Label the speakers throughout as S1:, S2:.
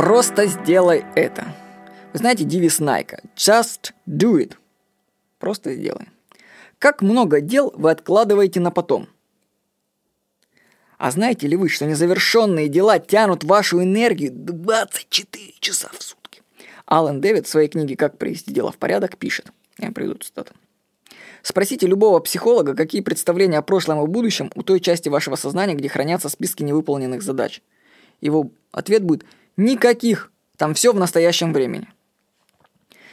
S1: Просто сделай это. Вы знаете девиз Найка? Just do it. Просто сделай. Как много дел вы откладываете на потом? А знаете ли вы, что незавершенные дела тянут вашу энергию 24 часа в сутки? Алан Дэвид в своей книге «Как привести дело в порядок» пишет. Я приведу цитату. Спросите любого психолога, какие представления о прошлом и будущем у той части вашего сознания, где хранятся списки невыполненных задач. Его ответ будет «никаких, там все в настоящем времени».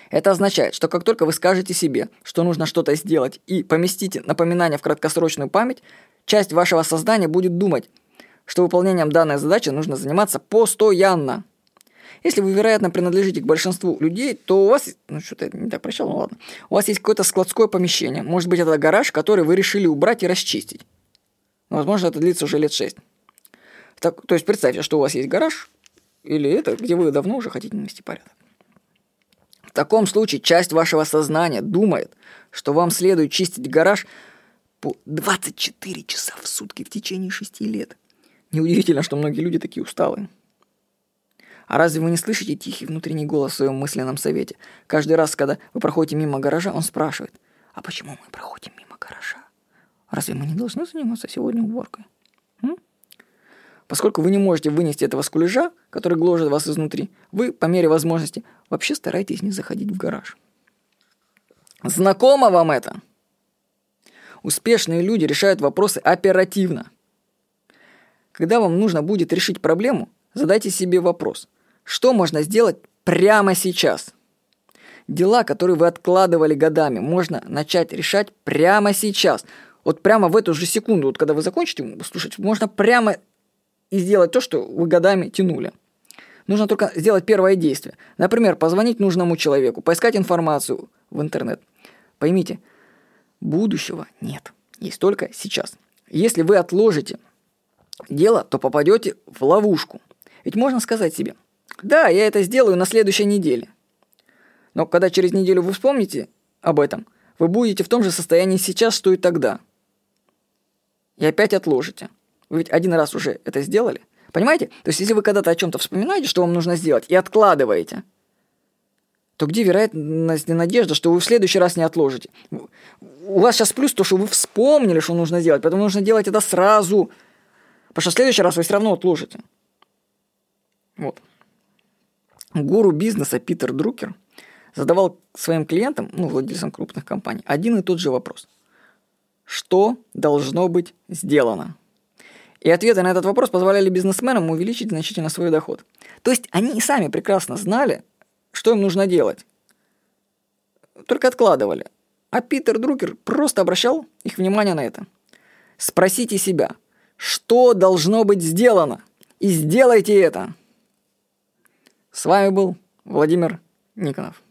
S1: Это означает, что как только вы скажете себе, что нужно что-то сделать и поместите напоминание в краткосрочную память, часть вашего сознания будет думать, что выполнением данной задачи нужно заниматься постоянно. Если вы, вероятно, принадлежите к большинству людей, то у вас... Ну, что-то я не так прочел, ну ладно. У вас есть какое-то складское помещение. Может быть, это гараж, который вы решили убрать и расчистить. Но, возможно, это длится уже лет шесть. Так, то есть представьте, что у вас есть гараж, или это, где вы давно уже хотите навести порядок. В таком случае часть вашего сознания думает, что вам следует чистить гараж по 24 часа в сутки в течение 6 лет. Неудивительно, что многие люди такие усталые. А разве вы не слышите тихий внутренний голос в своем мысленном совете? Каждый раз, когда вы проходите мимо гаража, он спрашивает, а почему мы проходим мимо гаража? Разве мы не должны заниматься сегодня уборкой? Поскольку вы не можете вынести этого скулежа, который гложет вас изнутри, вы, по мере возможности, вообще стараетесь не заходить в гараж. Знакомо вам это? Успешные люди решают вопросы оперативно. Когда вам нужно будет решить проблему, задайте себе вопрос. Что можно сделать прямо сейчас? Дела, которые вы откладывали годами, можно начать решать прямо сейчас. Вот прямо в эту же секунду, вот когда вы закончите слушать, можно прямо и сделать то, что вы годами тянули. Нужно только сделать первое действие. Например, позвонить нужному человеку, поискать информацию в интернет. Поймите, будущего нет. Есть только сейчас. Если вы отложите дело, то попадете в ловушку. Ведь можно сказать себе, да, я это сделаю на следующей неделе. Но когда через неделю вы вспомните об этом, вы будете в том же состоянии сейчас, что и тогда. И опять отложите. Вы ведь один раз уже это сделали. Понимаете? То есть, если вы когда-то о чем-то вспоминаете, что вам нужно сделать, и откладываете, то где вероятность и надежда, что вы в следующий раз не отложите? У вас сейчас плюс то, что вы вспомнили, что нужно делать, поэтому нужно делать это сразу. Потому что в следующий раз вы все равно отложите. Вот. Гуру бизнеса Питер Друкер задавал своим клиентам, ну, владельцам крупных компаний, один и тот же вопрос. Что должно быть сделано? И ответы на этот вопрос позволяли бизнесменам увеличить значительно свой доход. То есть они и сами прекрасно знали, что им нужно делать. Только откладывали. А Питер Друкер просто обращал их внимание на это. Спросите себя, что должно быть сделано, и сделайте это. С вами был Владимир Никонов.